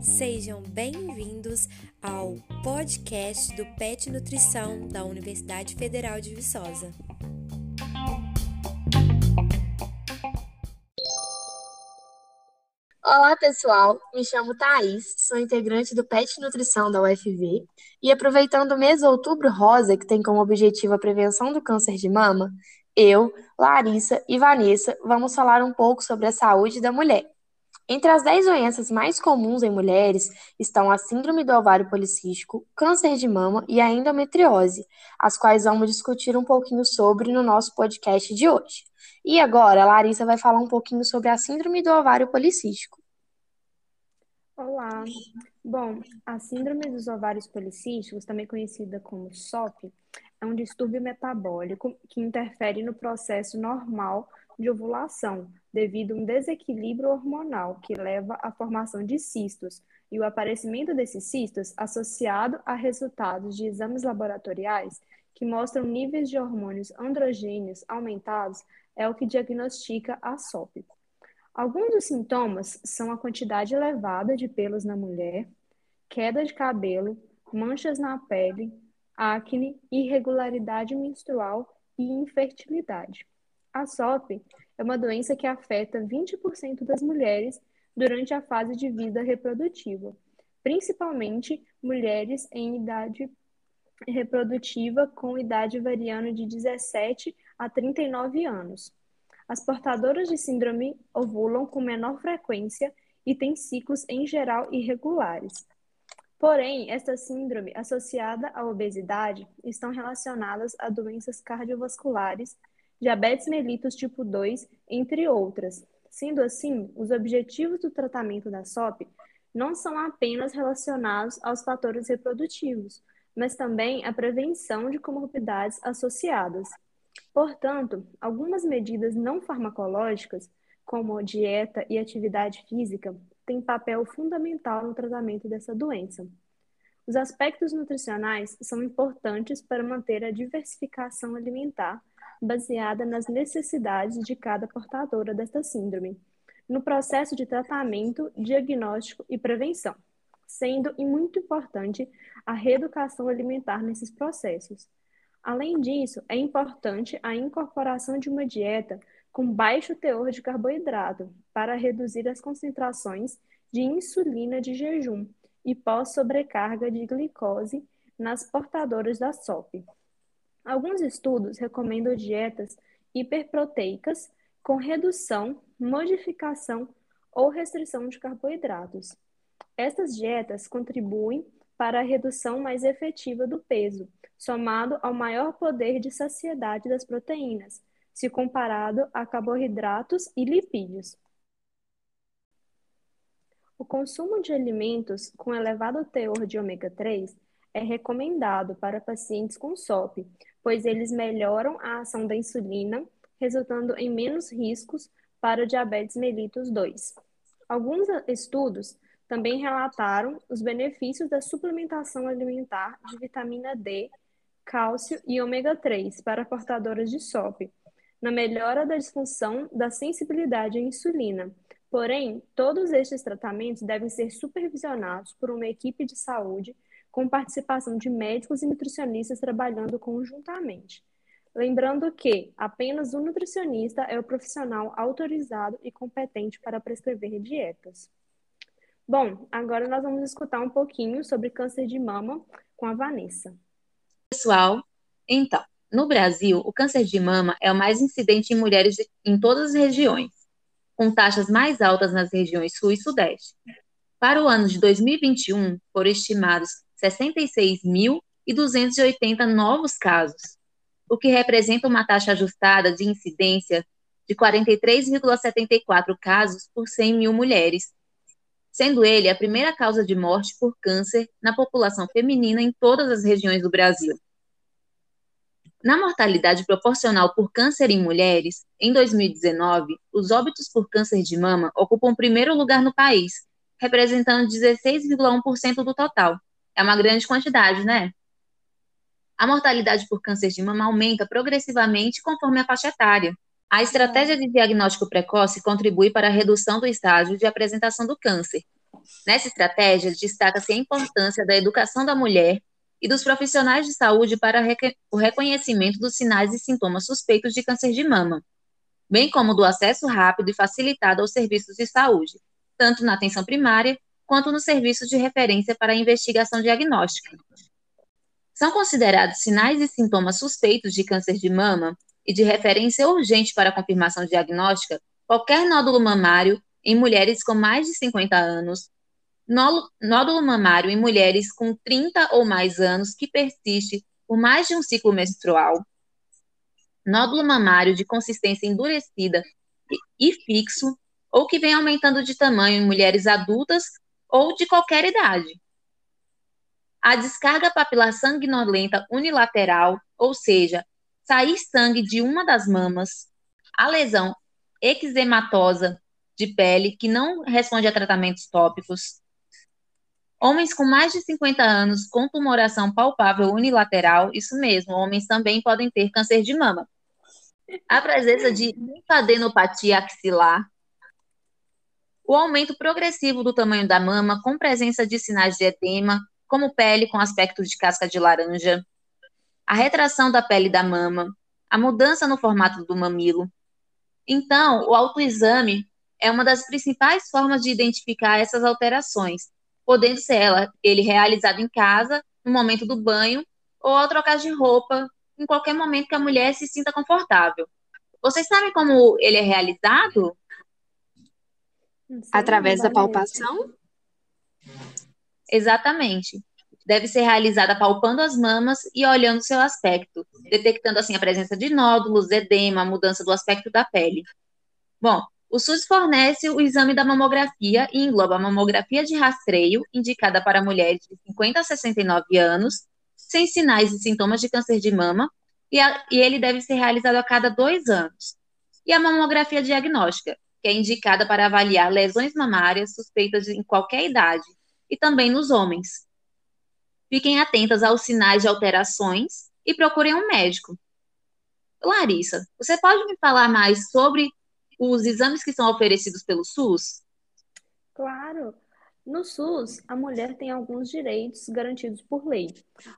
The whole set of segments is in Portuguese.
Sejam bem-vindos ao podcast do PET Nutrição da Universidade Federal de Viçosa. Olá, pessoal. Me chamo Thaís, sou integrante do PET Nutrição da UFV e aproveitando o mês Outubro Rosa, que tem como objetivo a prevenção do câncer de mama, eu, Larissa e Vanessa vamos falar um pouco sobre a saúde da mulher. Entre as 10 doenças mais comuns em mulheres estão a síndrome do ovário policístico, câncer de mama e a endometriose, as quais vamos discutir um pouquinho sobre no nosso podcast de hoje. E agora, a Larissa vai falar um pouquinho sobre a síndrome do ovário policístico. Olá. Bom, a síndrome dos ovários policísticos, também conhecida como SOP, é um distúrbio metabólico que interfere no processo normal de ovulação, devido a um desequilíbrio hormonal que leva à formação de cistos e o aparecimento desses cistos associado a resultados de exames laboratoriais que mostram níveis de hormônios androgênios aumentados é o que diagnostica a SOP. Alguns dos sintomas são a quantidade elevada de pelos na mulher, queda de cabelo, manchas na pele, acne, irregularidade menstrual e infertilidade. A SOP é uma doença que afeta 20% das mulheres durante a fase de vida reprodutiva, principalmente mulheres em idade reprodutiva com idade variando de 17 a 39 anos. As portadoras de síndrome ovulam com menor frequência e têm ciclos em geral irregulares. Porém, esta síndrome associada à obesidade estão relacionadas a doenças cardiovasculares diabetes mellitus tipo 2, entre outras. Sendo assim, os objetivos do tratamento da SOP não são apenas relacionados aos fatores reprodutivos, mas também à prevenção de comorbidades associadas. Portanto, algumas medidas não farmacológicas, como dieta e atividade física, têm papel fundamental no tratamento dessa doença. Os aspectos nutricionais são importantes para manter a diversificação alimentar baseada nas necessidades de cada portadora desta síndrome, no processo de tratamento, diagnóstico e prevenção, sendo muito importante a reeducação alimentar nesses processos. Além disso, é importante a incorporação de uma dieta com baixo teor de carboidrato para reduzir as concentrações de insulina de jejum e pós-sobrecarga de glicose nas portadoras da SOP. Alguns estudos recomendam dietas hiperproteicas com redução, modificação ou restrição de carboidratos. Estas dietas contribuem para a redução mais efetiva do peso, somado ao maior poder de saciedade das proteínas, se comparado a carboidratos e lipídios. O consumo de alimentos com elevado teor de ômega 3 é recomendado para pacientes com SOP, pois eles melhoram a ação da insulina, resultando em menos riscos para o diabetes mellitus 2. Alguns estudos também relataram os benefícios da suplementação alimentar de vitamina D, cálcio e ômega 3 para portadoras de SOP, na melhora da disfunção da sensibilidade à insulina. Porém, todos estes tratamentos devem ser supervisionados por uma equipe de saúde com participação de médicos e nutricionistas trabalhando conjuntamente. Lembrando que apenas o nutricionista é o profissional autorizado e competente para prescrever dietas. Bom, agora nós vamos escutar um pouquinho sobre câncer de mama com a Vanessa. Pessoal, então, no Brasil, o câncer de mama é o mais incidente em mulheres em todas as regiões, com taxas mais altas nas regiões Sul e Sudeste. Para o ano de 2021, foram estimados 66.280 novos casos, o que representa uma taxa ajustada de incidência de 43,74 casos por 100 mil mulheres, sendo ele a primeira causa de morte por câncer na população feminina em todas as regiões do Brasil. Na mortalidade proporcional por câncer em mulheres, em 2019, os óbitos por câncer de mama ocupam o primeiro lugar no país, representando 16,1% do total, é uma grande quantidade, né? A mortalidade por câncer de mama aumenta progressivamente conforme a faixa etária, A estratégia de diagnóstico precoce contribui para a redução do estágio de apresentação do câncer. Nessa estratégia, destaca-se a importância da educação da mulher e dos profissionais de saúde para o reconhecimento dos sinais e sintomas suspeitos de câncer de mama, bem como do acesso rápido e facilitado aos serviços de saúde, tanto na atenção primária quanto no serviço de referência para a investigação diagnóstica. São considerados sinais e sintomas suspeitos de câncer de mama e de referência urgente para confirmação diagnóstica qualquer nódulo mamário em mulheres com mais de 50 anos, nódulo mamário em mulheres com 30 ou mais anos que persiste por mais de um ciclo menstrual, nódulo mamário de consistência endurecida e fixo, ou que vem aumentando de tamanho em mulheres adultas ou de qualquer idade. A descarga papilar sanguinolenta unilateral, ou seja, sair sangue de uma das mamas, a lesão eczematosa de pele que não responde a tratamentos tópicos, Homens com mais de 50 anos com tumoração palpável unilateral, isso mesmo, homens também podem ter câncer de mama. A presença de linfadenopatia axilar, o aumento progressivo do tamanho da mama com presença de sinais de edema, como pele com aspecto de casca de laranja, a retração da pele da mama, a mudança no formato do mamilo. Então, o autoexame é uma das principais formas de identificar essas alterações, podendo ser ela, ele realizado em casa, no momento do banho, ou ao trocar de roupa, em qualquer momento que a mulher se sinta confortável. Vocês sabem como ele é realizado? Através da palpação? Exatamente. Deve ser realizada palpando as mamas e olhando seu aspecto, detectando assim a presença de nódulos, edema, mudança do aspecto da pele. Bom, o SUS fornece o exame da mamografia e engloba a mamografia de rastreio, indicada para mulheres de 50 a 69 anos, sem sinais e sintomas de câncer de mama, e, a, e ele deve ser realizado a cada dois anos. E a mamografia diagnóstica, que é indicada para avaliar lesões mamárias suspeitas em qualquer idade, e também nos homens. Fiquem atentas aos sinais de alterações e procurem um médico. Larissa, você pode me falar mais sobre os exames que são oferecidos pelo SUS? Claro. No SUS, a mulher tem alguns direitos garantidos por lei.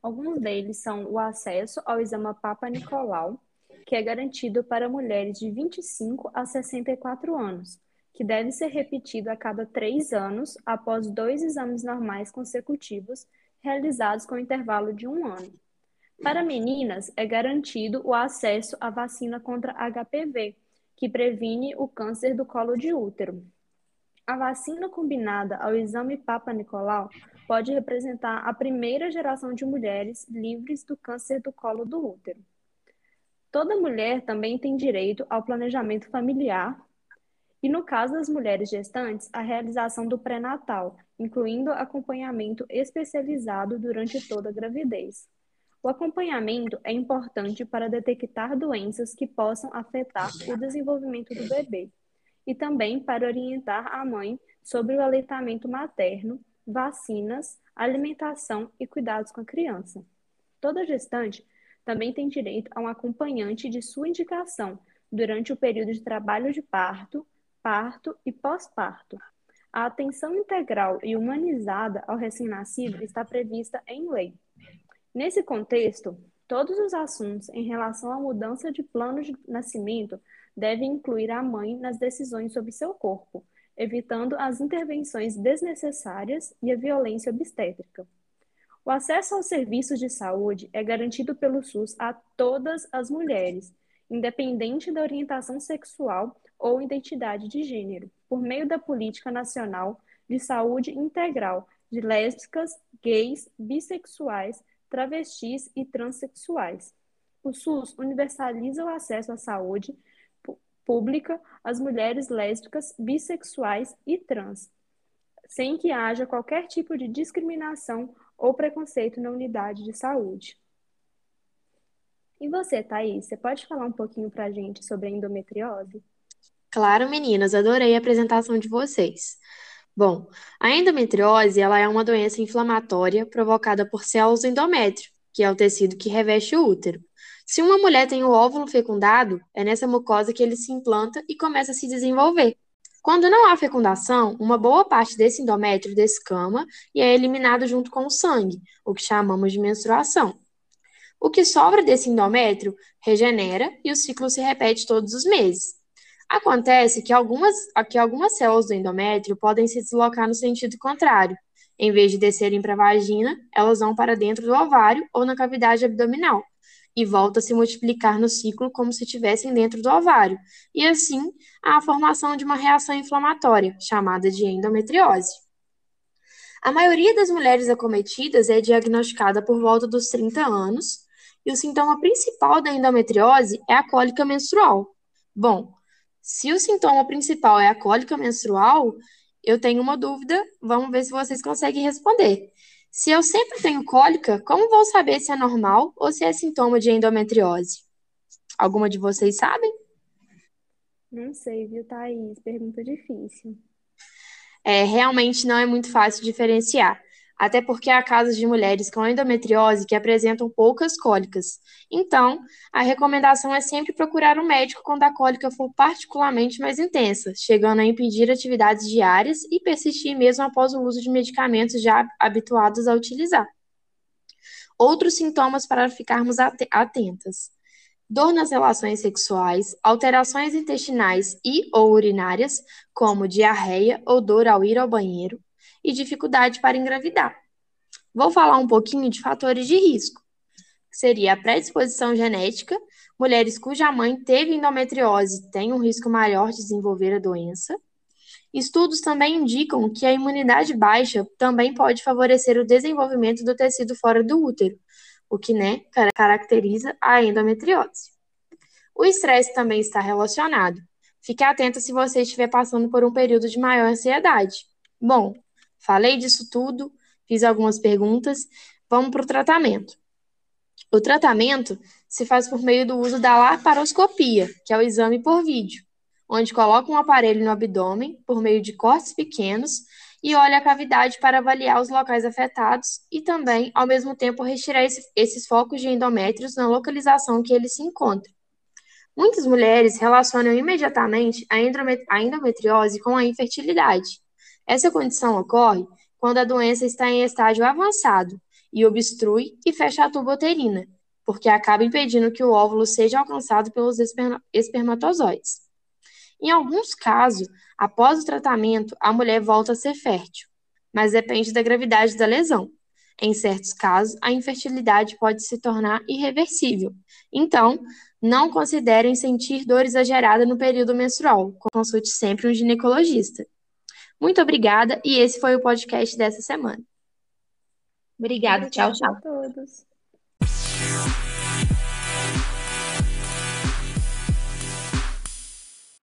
Alguns deles são o acesso ao exame Papa Nicolau, que é garantido para mulheres de 25 a 64 anos, que deve ser repetido a cada três anos após dois exames normais consecutivos realizados com intervalo de um ano. Para meninas, é garantido o acesso à vacina contra HPV, que previne o câncer do colo de útero. A vacina combinada ao exame Papa Nicolau pode representar a primeira geração de mulheres livres do câncer do colo do útero. Toda mulher também tem direito ao planejamento familiar e, no caso das mulheres gestantes, a realização do pré-natal, incluindo acompanhamento especializado durante toda a gravidez. O acompanhamento é importante para detectar doenças que possam afetar o desenvolvimento do bebê e também para orientar a mãe sobre o aleitamento materno, vacinas, alimentação e cuidados com a criança. Toda gestante também tem direito a um acompanhante de sua indicação durante o período de trabalho de parto, parto e pós-parto. A atenção integral e humanizada ao recém-nascido está prevista em lei. Nesse contexto, todos os assuntos em relação à mudança de plano de nascimento devem incluir a mãe nas decisões sobre seu corpo, evitando as intervenções desnecessárias e a violência obstétrica. O acesso aos serviços de saúde é garantido pelo SUS a todas as mulheres, independente da orientação sexual ou identidade de gênero, por meio da Política Nacional de Saúde Integral de lésbicas, gays, bissexuais, travestis e transexuais. O SUS universaliza o acesso à saúde pública às mulheres lésbicas, bissexuais e trans, sem que haja qualquer tipo de discriminação ou preconceito na unidade de saúde. E você, Thaís, você pode falar um pouquinho para a gente sobre a endometriose? Claro, meninas, adorei a apresentação de vocês. Bom, a endometriose ela é uma doença inflamatória provocada por células do endométrio, que é o tecido que reveste o útero. Se uma mulher tem o óvulo fecundado, é nessa mucosa que ele se implanta e começa a se desenvolver. Quando não há fecundação, uma boa parte desse endométrio descama e é eliminado junto com o sangue, o que chamamos de menstruação. O que sobra desse endométrio regenera e o ciclo se repete todos os meses. Acontece que algumas, que algumas células do endométrio podem se deslocar no sentido contrário. Em vez de descerem para a vagina, elas vão para dentro do ovário ou na cavidade abdominal, e volta a se multiplicar no ciclo como se estivessem dentro do ovário, e assim há a formação de uma reação inflamatória, chamada de endometriose. A maioria das mulheres acometidas é diagnosticada por volta dos 30 anos, e o sintoma principal da endometriose é a cólica menstrual. Bom, se o sintoma principal é a cólica menstrual, eu tenho uma dúvida, vamos ver se vocês conseguem responder. Se eu sempre tenho cólica, como vou saber se é normal ou se é sintoma de endometriose? Alguma de vocês sabem? Não sei, viu, Thaís? Pergunta difícil. É, realmente não é muito fácil diferenciar até porque há casos de mulheres com endometriose que apresentam poucas cólicas. Então, a recomendação é sempre procurar um médico quando a cólica for particularmente mais intensa, chegando a impedir atividades diárias e persistir mesmo após o uso de medicamentos já habituados a utilizar. Outros sintomas para ficarmos atentas: dor nas relações sexuais, alterações intestinais e ou urinárias, como diarreia ou dor ao ir ao banheiro, e dificuldade para engravidar. Vou falar um pouquinho de fatores de risco. Seria a predisposição genética, mulheres cuja mãe teve endometriose têm um risco maior de desenvolver a doença. Estudos também indicam que a imunidade baixa também pode favorecer o desenvolvimento do tecido fora do útero, o que né, caracteriza a endometriose. O estresse também está relacionado. Fique atenta se você estiver passando por um período de maior ansiedade. Bom, Falei disso tudo, fiz algumas perguntas. Vamos para o tratamento. O tratamento se faz por meio do uso da laparoscopia, que é o exame por vídeo, onde coloca um aparelho no abdômen por meio de cortes pequenos e olha a cavidade para avaliar os locais afetados e também, ao mesmo tempo, retirar esse, esses focos de endométrios na localização que eles se encontram. Muitas mulheres relacionam imediatamente a endometriose com a infertilidade, essa condição ocorre quando a doença está em estágio avançado e obstrui e fecha a tuba uterina, porque acaba impedindo que o óvulo seja alcançado pelos espermatozoides. Em alguns casos, após o tratamento, a mulher volta a ser fértil, mas depende da gravidade da lesão. Em certos casos, a infertilidade pode se tornar irreversível. Então, não considerem sentir dor exagerada no período menstrual. Consulte sempre um ginecologista. Muito obrigada e esse foi o podcast dessa semana. Obrigada, tchau, tchau. a todos.